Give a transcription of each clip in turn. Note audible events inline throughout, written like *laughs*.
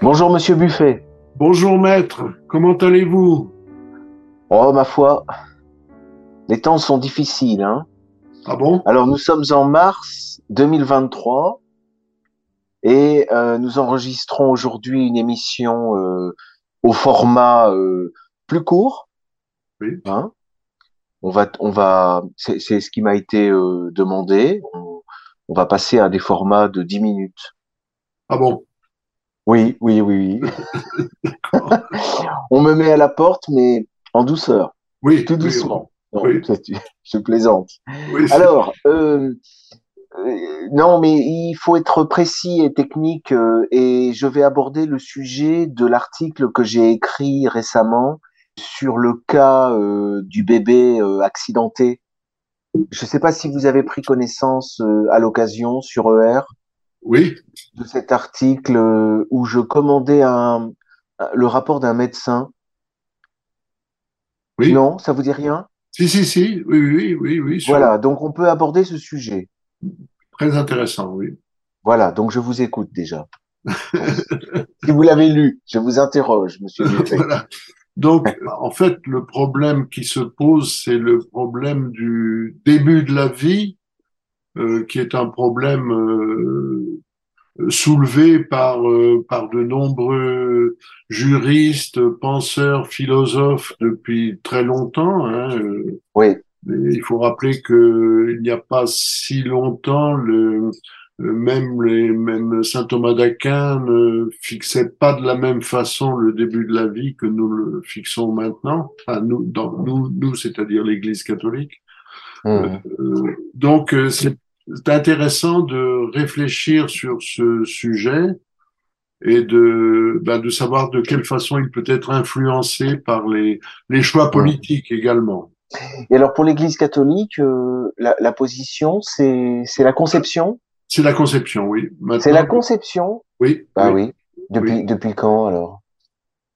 Bonjour Monsieur Buffet. Bonjour maître, comment allez-vous? Oh ma foi, les temps sont difficiles. Hein ah bon? Alors nous sommes en mars 2023 et euh, nous enregistrons aujourd'hui une émission euh, au format euh, plus court. Oui. Hein? On va, on va, c'est ce qui m'a été demandé. On, on va passer à des formats de 10 minutes. Ah bon? Oui, oui, oui, oui. on me met à la porte, mais en douceur. Oui, tout doucement. Oui, Je plaisante. Alors, euh, euh, non, mais il faut être précis et technique, euh, et je vais aborder le sujet de l'article que j'ai écrit récemment sur le cas euh, du bébé accidenté. Je ne sais pas si vous avez pris connaissance à l'occasion sur ER. Oui. De cet article euh, où je commandais un, le rapport d'un médecin. Oui. Non, ça vous dit rien? Si, si, si. Oui, oui, oui, oui. Voilà, donc on peut aborder ce sujet. Très intéressant, oui. Voilà, donc je vous écoute déjà. *laughs* si vous l'avez lu, je vous interroge, monsieur *laughs* voilà. Donc, en fait, le problème qui se pose, c'est le problème du début de la vie euh, qui est un problème euh, soulevé par euh, par de nombreux juristes, penseurs, philosophes depuis très longtemps. Hein. Oui. il faut rappeler que il n'y a pas si longtemps, le, même les même saint Thomas d'Aquin ne fixait pas de la même façon le début de la vie que nous le fixons maintenant. Enfin, nous, dans nous, nous, c'est-à-dire l'Église catholique. Mmh. donc, c'est c'est intéressant de réfléchir sur ce sujet et de, ben, de savoir de quelle façon il peut être influencé par les, les choix politiques également. Et alors pour l'Église catholique, euh, la, la, position, c'est la conception? C'est la conception, oui. C'est la conception? Oui. Bah oui. Depuis, oui. depuis quand alors?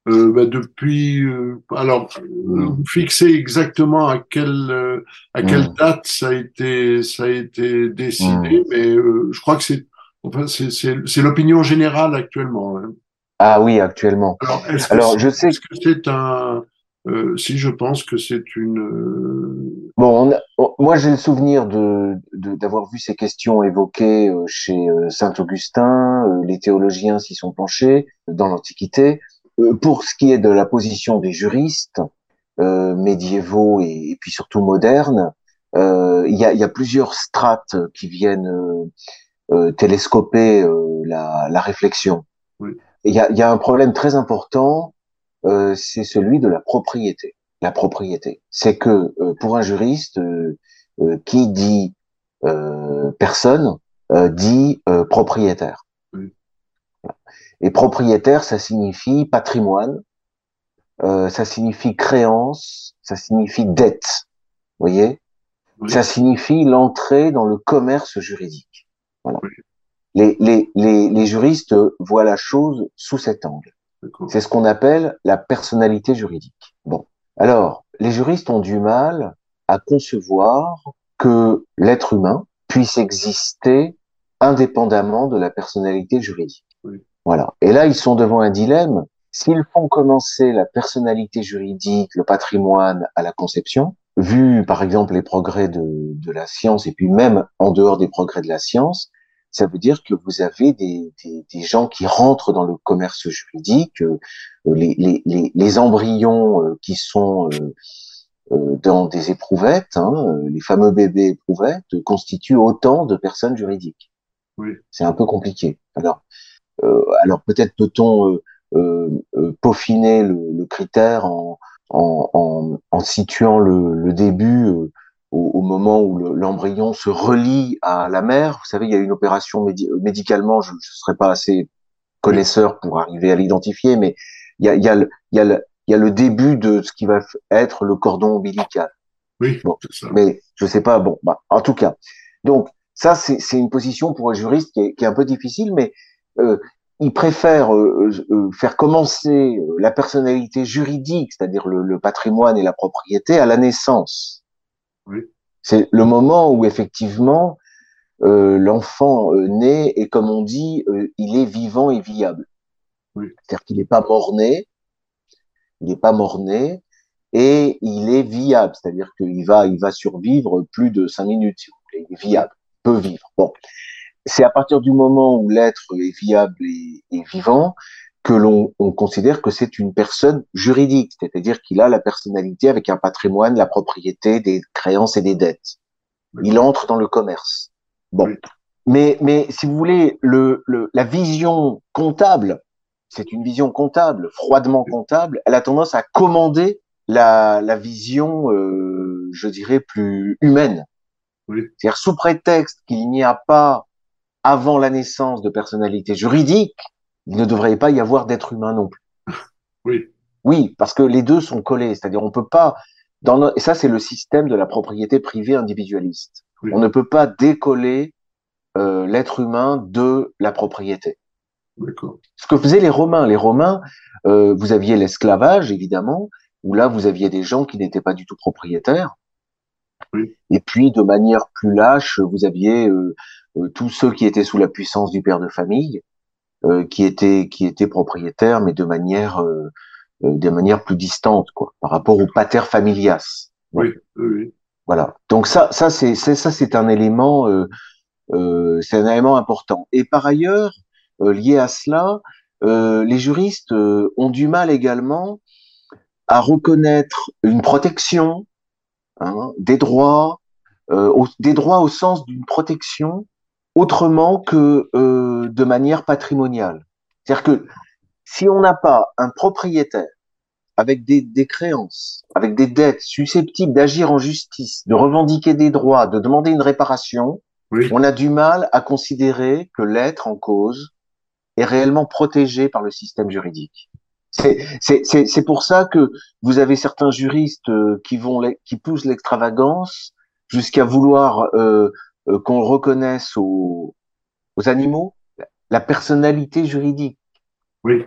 Euh, bah, depuis euh, alors mmh. fixer exactement à quelle euh, à quelle mmh. date ça a été ça a été décidé mmh. mais euh, je crois que c'est enfin c'est c'est l'opinion générale actuellement hein. ah oui actuellement alors, alors je sais est-ce que c'est un si je pense que c'est une bon on a, on, moi j'ai le souvenir de d'avoir vu ces questions évoquées chez saint Augustin les théologiens s'y sont penchés dans l'Antiquité euh, pour ce qui est de la position des juristes euh, médiévaux et, et, puis surtout modernes, euh, il y, a, y, a, plusieurs strates qui viennent euh, télescoper la, la, réflexion. Oui. Il y a, y a, un problème très important, c'est celui de la propriété. La propriété, c'est que pour un juriste, qui dit personne dit propriétaire. Et propriétaire, ça signifie patrimoine, euh, ça signifie créance, ça signifie dette. Vous voyez? Oui. Ça signifie l'entrée dans le commerce juridique. Voilà. Oui. Les, les, les, les, juristes voient la chose sous cet angle. C'est ce qu'on appelle la personnalité juridique. Bon. Alors, les juristes ont du mal à concevoir que l'être humain puisse exister indépendamment de la personnalité juridique. Voilà. Et là, ils sont devant un dilemme. S'ils font commencer la personnalité juridique, le patrimoine à la conception, vu par exemple les progrès de, de la science et puis même en dehors des progrès de la science, ça veut dire que vous avez des, des, des gens qui rentrent dans le commerce juridique, euh, les, les, les, les, embryons euh, qui sont euh, dans des éprouvettes, hein, les fameux bébés éprouvettes, constituent autant de personnes juridiques. Oui. C'est un peu compliqué. Alors, alors peut-être peut-on euh, euh, peaufiner le, le, critère en, en, en, en situant le, le début au, au, moment où l'embryon se relie à la mère. Vous savez, il y a une opération médi médicalement, je ne serais pas assez connaisseur pour arriver à l'identifier, mais il y a, y, a le, il y, a le, il y a le début de ce qui va être le cordon ombilical. Oui, bon, ça. mais je sais pas. Bon, bah, en tout cas, donc ça c'est une position pour un juriste qui est, qui est un peu difficile, mais euh, il préfère euh, euh, faire commencer la personnalité juridique, c'est-à-dire le, le, patrimoine et la propriété, à la naissance. Oui. C'est le moment où effectivement euh, l'enfant naît et comme on dit, il est vivant et viable. C'est-à-dire qu'il n'est pas mort-né, il n'est pas mort-né, et il est viable, c'est-à-dire qu'il va, il va survivre plus de cinq minutes, si vous voulez. Il est viable, peut vivre. Bon. C'est à partir du moment où l'être est viable et, et vivant que l'on on considère que c'est une personne juridique, c'est-à-dire qu'il a la personnalité avec un patrimoine, la propriété, des créances et des dettes. Il entre dans le commerce. Bon. Mais, mais si vous voulez, le, le, la vision comptable, c'est une vision comptable, froidement comptable, elle a tendance à commander la, la vision, euh, je dirais, plus humaine. C'est-à-dire sous prétexte qu'il n'y a pas, avant la naissance de personnalité juridique, il ne devrait pas y avoir d'être humain non plus. *laughs* Oui. Oui, parce que les deux sont collés. C'est-à-dire, on peut pas, dans et ça, c'est le système de la propriété privée individualiste. Oui. On ne peut pas décoller euh, l'être humain de la propriété. D'accord. Ce que faisaient les Romains. Les Romains, euh, vous aviez l'esclavage, évidemment, où là, vous aviez des gens qui n'étaient pas du tout propriétaires. Oui. Et puis, de manière plus lâche, vous aviez euh, tous ceux qui étaient sous la puissance du père de famille, euh, qui étaient qui étaient propriétaires, mais de manière euh, euh, de manière plus distante, quoi, par rapport au pater familias. Oui, oui. Voilà. Donc ça, ça c'est c'est- ça c'est un élément, euh, euh, c'est un élément important. Et par ailleurs, euh, lié à cela, euh, les juristes euh, ont du mal également à reconnaître une protection, hein, des droits, euh, au- des droits au sens d'une protection autrement que euh, de manière patrimoniale. C'est-à-dire que si on n'a pas un propriétaire avec des, des créances, avec des dettes susceptibles d'agir en justice, de revendiquer des droits, de demander une réparation, Oui, on a du mal à considérer que l'être en cause est réellement protégé par le système juridique. C'est c'est- c'est- c'est pour ça que vous avez certains juristes euh, qui vont qui poussent l'extravagance jusqu'à vouloir euh, euh, qu'on reconnaisse aux, aux animaux la personnalité juridique. oui,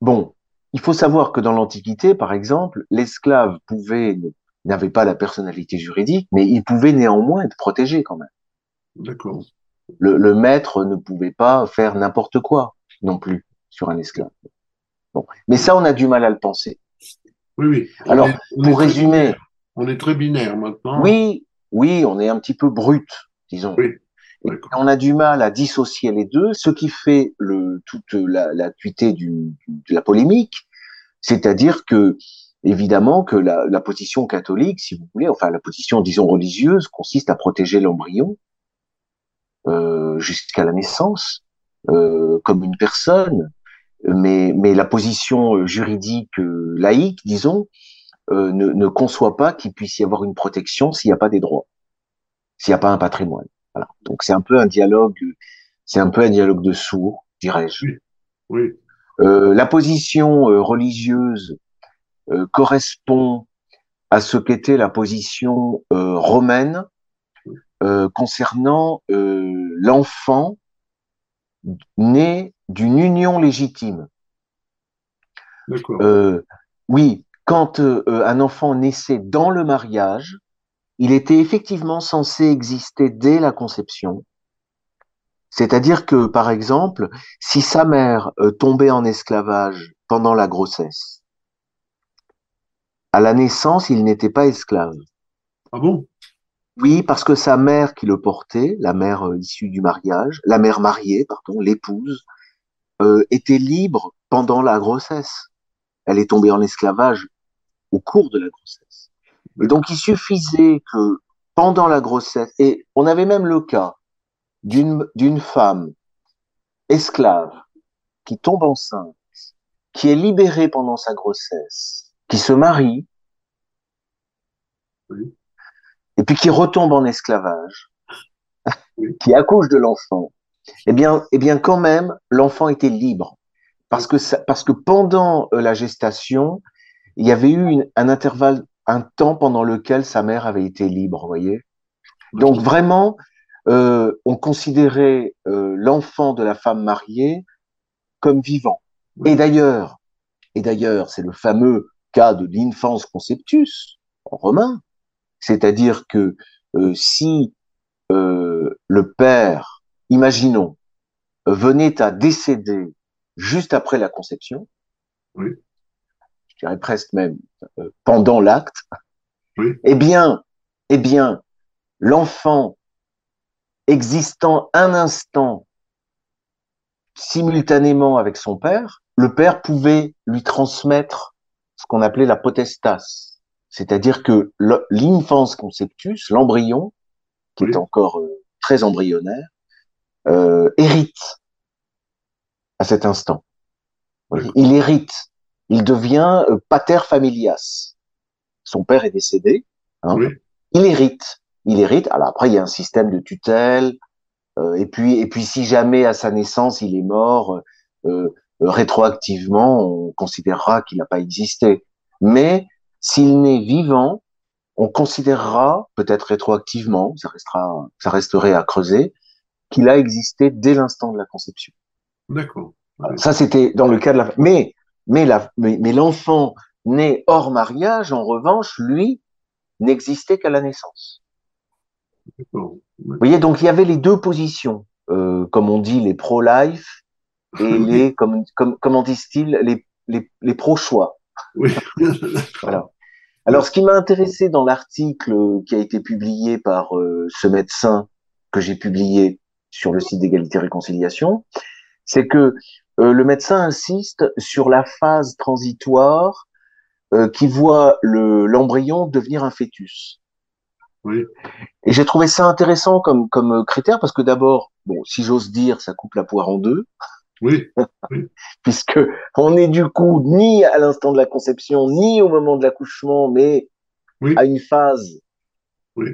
Bon, il faut savoir que dans l'Antiquité, par exemple, l'esclave pouvait n'avait pas la personnalité juridique, mais il pouvait néanmoins être protégé quand même. d'accord. Le, le maître ne pouvait pas faire n'importe quoi non plus sur un esclave. Bon, mais ça, on a du mal à le penser. Oui, oui. On Alors, est- Pour résumer, binaire. On est très binaire maintenant. oui, oui, on est un petit peu brut, disons. Oui, on a du mal à dissocier les deux, ce qui fait le, toute la, l'acuité du, du- de la polémique, c'est-à-dire que évidemment que la, la position catholique, si vous voulez, enfin la position disons religieuse, consiste à protéger l'embryon euh, jusqu'à la naissance euh, comme une personne, mais mais la position euh, juridique euh, laïque, disons, euh, ne, ne conçoit pas qu'il puisse y avoir une protection s'il n'y a pas des droits, s'il n'y a pas un patrimoine. Voilà. Donc c'est un peu un dialogue, c'est un peu un dialogue de sourds, dirais-je. Oui, Euh, la position euh, religieuse euh, correspond à ce qu'était la position euh, romaine concernant l'enfant né d'une union légitime. d'accord. Oui, quand un enfant naissait dans le mariage, il était effectivement censé exister dès la conception. C'est-à-dire que, par exemple, si sa mère euh, tombait en esclavage pendant la grossesse, à la naissance, il n'était pas esclave. Ah bon? Oui, parce que sa mère qui le portait, la mère euh, issue du mariage, la mère mariée, pardon, l'épouse, euh, était libre pendant la grossesse. Elle est tombée en esclavage au cours de la grossesse. Et donc, il suffisait que pendant la grossesse, et on avait même le cas d'une femme esclave qui tombe enceinte, qui est libérée pendant sa grossesse, qui se marie, Oui. et puis qui retombe en esclavage, Oui. *laughs* qui accouche de l'enfant, eh bien, eh bien, quand même, l'enfant était libre. Parce que, ça, parce que pendant euh, la gestation, il y avait eu une- un intervalle, un temps pendant lequel sa mère avait été libre, vous voyez? Donc vraiment, euh, on considérait euh, l'enfant de la femme mariée comme vivant. Et d'ailleurs, et d'ailleurs, c'est le fameux cas de l'infance conceptus en romain, c'est-à-dire que euh, si euh, le père, imaginons, venait à décéder juste après la conception. Oui. Je dirais presque même euh, pendant l'acte. Oui. Eh bien, eh bien, l'enfant existant un instant simultanément avec son père, le père pouvait lui transmettre ce qu'on appelait la potestas, c'est-à-dire que l'infance conceptus, l'embryon, qui est encore euh, très embryonnaire, euh, hérite à cet instant. Il hérite, il devient euh, pater familias. Son père est décédé, hein. il hérite, il hérite. Alors après, il y a un système de tutelle, euh, et puis, et puis, si jamais à sa naissance il est mort, euh, euh, rétroactivement, on considérera qu'il n'a pas existé. Mais s'il naît vivant, on considérera, peut-être rétroactivement, ça restera, ça resterait à creuser, qu'il a existé dès l'instant de la conception. D'accord. Ça, c'était dans le cas de la. Mais, mais, la, mais, mais l'enfant né hors mariage, en revanche, lui, n'existait qu'à la naissance. Vous voyez, donc il y avait les deux positions, euh, comme on dit, les pro-life et les, comme, comme, comment disent-ils, les, les, les pro-choix. Oui. *laughs* voilà. Alors, ce qui m'a intéressé dans l'article qui a été publié par euh, ce médecin que j'ai publié sur le site d'égalité réconciliation, c'est que euh, le médecin insiste sur la phase transitoire euh, qui voit le l'embryon devenir un fœtus. Oui. Et j'ai trouvé ça intéressant comme, comme critère parce que d'abord, bon, si j'ose dire, ça coupe la poire en deux. Oui. *laughs* Puisque on est du coup ni à l'instant de la conception, ni au moment de l'accouchement, mais à une phase oui.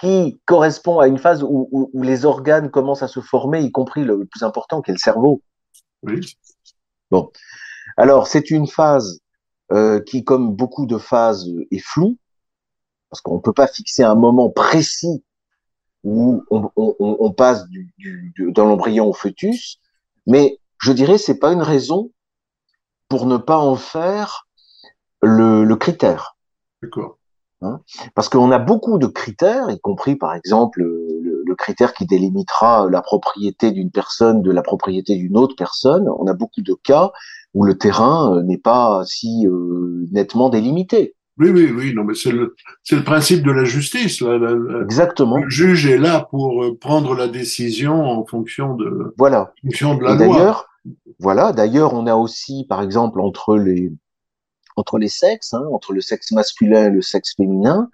qui correspond à une phase où, où, où, les organes commencent à se former, y compris le, plus important qui est le cerveau. Oui. Bon. Alors, c'est une phase euh, qui, comme beaucoup de phases, est floue parce qu'on ne peut pas fixer un moment précis où on, on, on passe du, du, de, dans l'embryon au fœtus, mais je dirais c'est pas une raison pour ne pas en faire le, le critère. D'accord. Hein? Parce qu'on a beaucoup de critères, y compris par exemple le, critère qui délimitera la propriété d'une personne de la propriété d'une autre personne. On a beaucoup de cas où le terrain euh, n'est pas si euh, nettement délimité. Oui, oui, oui, non, mais c'est le, principe de la justice. Exactement. Le juge est là pour euh, prendre la décision en fonction de, voilà. en fonction de la Et loi. D'ailleurs, voilà. D'ailleurs, on a aussi, par exemple, entre les entre les sexes, hein, entre le sexe masculin et le sexe féminin,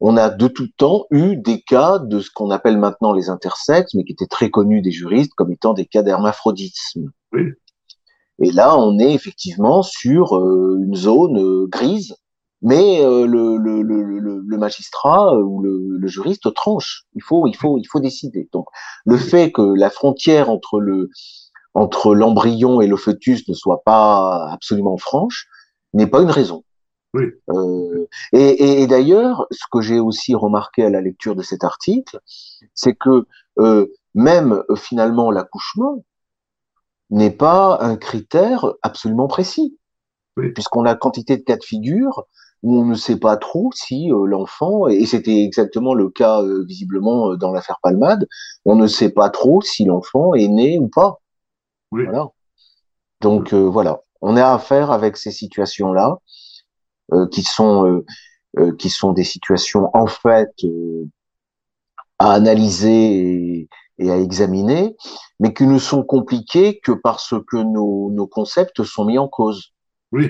on a de tout temps eu des cas de ce qu'on appelle maintenant les intersexes, mais qui étaient très connus des juristes comme étant des cas d'hermaphrodisme. Oui. Et là, on est effectivement sur euh, une zone euh, grise mais euh, le, le, le, le, magistrat ou le, le, juriste tranche. Il faut, il faut, il faut décider. Donc, le fait que la frontière entre le entre l'embryon et le fœtus ne soit pas absolument franche n'est pas une raison. Oui. Euh, et, d'ailleurs, ce que j'ai aussi remarqué à la lecture de cet article, c'est que euh, même euh, finalement l'accouchement n'est pas un critère absolument précis, oui. puisqu'on a quantité de cas de figure où on ne sait pas trop si euh, l'enfant, et c'était exactement le cas visiblement dans l'affaire Palmade, on ne sait pas trop si l'enfant est né ou pas. Oui. Voilà. Donc voilà, on a affaire avec ces situations-là, qui sont qui sont des situations en fait à analyser et, et, à examiner, mais qui ne sont compliquées que parce que nos, nos concepts sont mis en cause. Oui.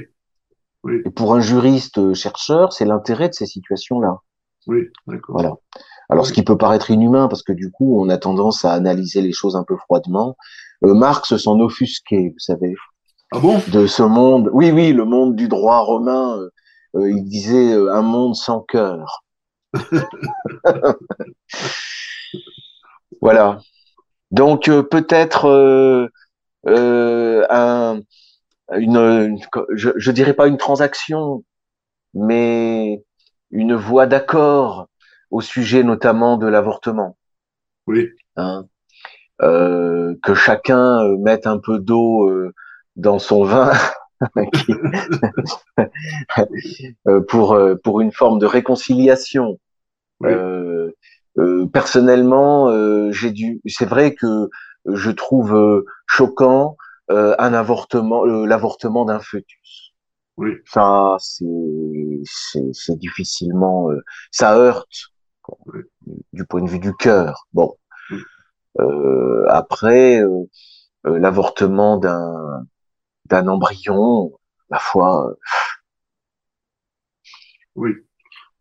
Oui. Et pour un juriste euh, chercheur, c'est l'intérêt de ces situations-là. Oui, d'accord. Voilà. Alors, Oui. ce qui peut paraître inhumain, parce que du coup, on a tendance à analyser les choses un peu froidement. Euh, Marx s'en offusquait, vous savez, Ah bon? De ce monde. Oui, oui, le monde du droit romain. euh, euh, il disait euh, un monde sans cœur. *laughs* voilà. Donc euh, peut-être euh, euh, un, une, une- je, je dirais pas une transaction, mais une voie d'accord au sujet notamment de l'avortement. Oui, hein. Euh, que chacun euh, mette un peu d'eau euh, dans son vin euh, *laughs* *laughs* pour euh, pour une forme de réconciliation. Oui. Euh, euh, personnellement, euh, j'ai dû. C'est vrai que je trouve euh, choquant euh, un avortement, euh, l'avortement d'un fœtus. Oui. Ça, c'est c'est difficilement, euh, ça heurte du point de vue du cœur. Bon, euh, après l'avortement d'un d'un embryon, la foi. Oui.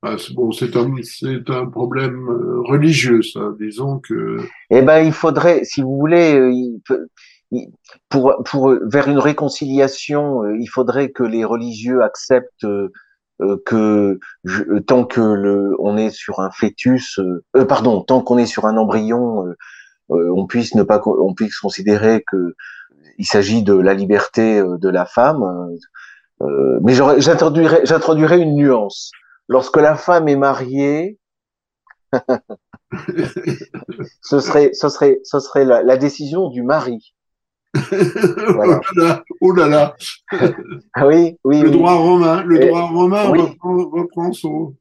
Ah, bon, c'est un, un problème religieux, ça. Disons que. Eh ben, il faudrait, si vous voulez, peut, pour, pour vers une réconciliation, euh, il faudrait que les religieux acceptent euh, euh, que tant que le, on est sur un fœtus, euh, pardon, tant qu'on est sur un embryon, on puisse ne pas, on puisse considérer que il s'agit de la liberté de la femme. mais j'introduirais, j'introduirais une nuance. Lorsque la femme est mariée, *laughs* ce serait, ce serait, ce serait la, la décision du mari. *laughs* oh là là, ah oui, oui. Le droit romain, le droit romain reprend, son.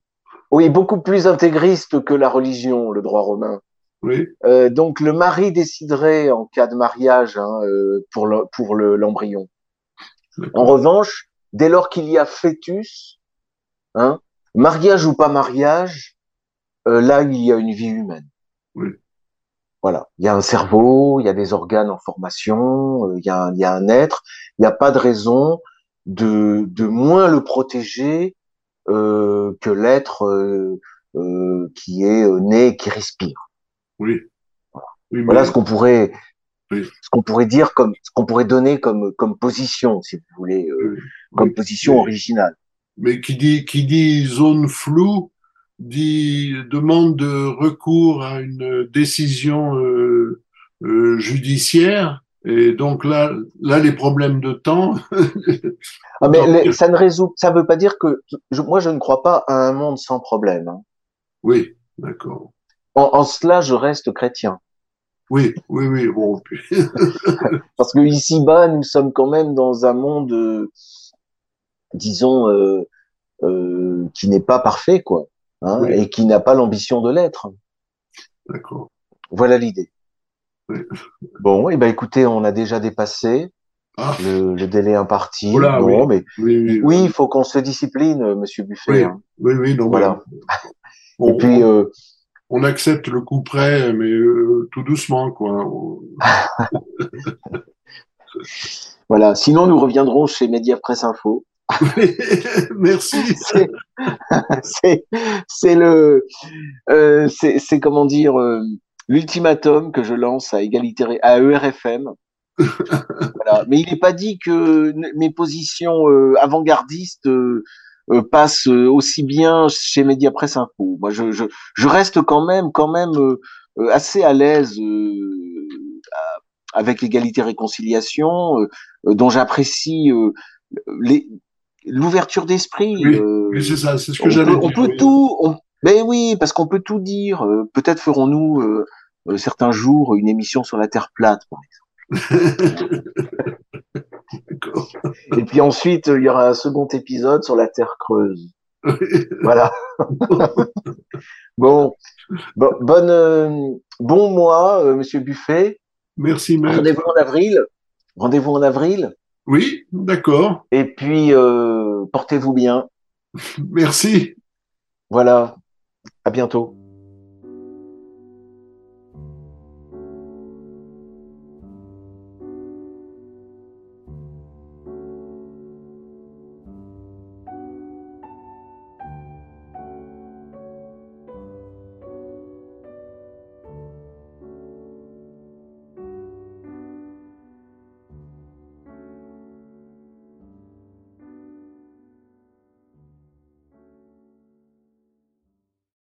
Oui, beaucoup plus intégriste que la religion, le droit romain. Oui. Euh, donc le mari déciderait en cas de mariage hein, euh, pour le, pour l'embryon. en revanche, dès lors qu'il y a fœtus, hein, mariage ou pas mariage, euh, là il y a une vie humaine. Oui. Voilà, il y a un cerveau, il y a des organes en formation, il y a un, il y a un être. Il n'y a pas de raison de, de moins le protéger euh, que l'être euh, euh qui est né, qui respire. Oui. Voilà, ce qu'on pourrait, ce qu'on pourrait dire comme, ce qu'on pourrait donner comme comme position, si vous voulez, comme position originale. Mais qui dit qui dit zone floue dit, demande de recours à une décision euh, euh, judiciaire. Et donc là, là, les problèmes de temps. ah, mais ça ne résout, ça veut pas dire que moi je ne crois pas à un monde sans problème. Hein. Oui, d'accord. En, en, cela, je reste chrétien. Oui, oui, oui. Bon. *laughs* Parce que ici bas, nous sommes quand même dans un monde, euh, disons, euh, euh, qui n'est pas parfait, quoi hein, et qui n'a pas l'ambition de l'être. D'accord. Voilà l'idée. Oui. Bon, et eh ben écoutez, on a déjà dépassé ah. le, le, délai imparti. Voilà, non, oui. mais oui, oui, il faut qu'on se discipline, Monsieur Buffet. Oui, hein. oui, oui, non, voilà. Bon, et puis, euh, on, accepte le coup près, mais euh, tout doucement, quoi. *laughs* voilà. Sinon, nous reviendrons chez Média Presse Info. *laughs* Merci. *laughs* C'est le, euh, c'est comment dire, euh, l'ultimatum que je lance à égalité à ERFM. voilà. Mais il n'est pas dit que mes positions avant-gardistes euh, euh, passent aussi bien chez Média Presse Info. Moi, je, je, je, reste quand même, quand même assez à l'aise avec l'égalité réconciliation, dont j'apprécie les l'ouverture d'esprit. Oui, euh, c'est ça, c'est ce que dire. On peut tout, on, ben oui, parce qu'on peut tout dire. Euh, peut-être ferons-nous euh, euh, certains jours une émission sur la Terre plate, par exemple. *laughs* *laughs* Et puis ensuite, il y aura un second épisode sur la Terre creuse. voilà. *laughs* bon, bon, bonne, euh, bon mois, euh, Monsieur Buffet. Merci, maître. Rendez-vous en avril. Rendez-vous en avril. Oui, d'accord. Et puis, euh, portez-vous bien. Merci. Voilà. À bientôt.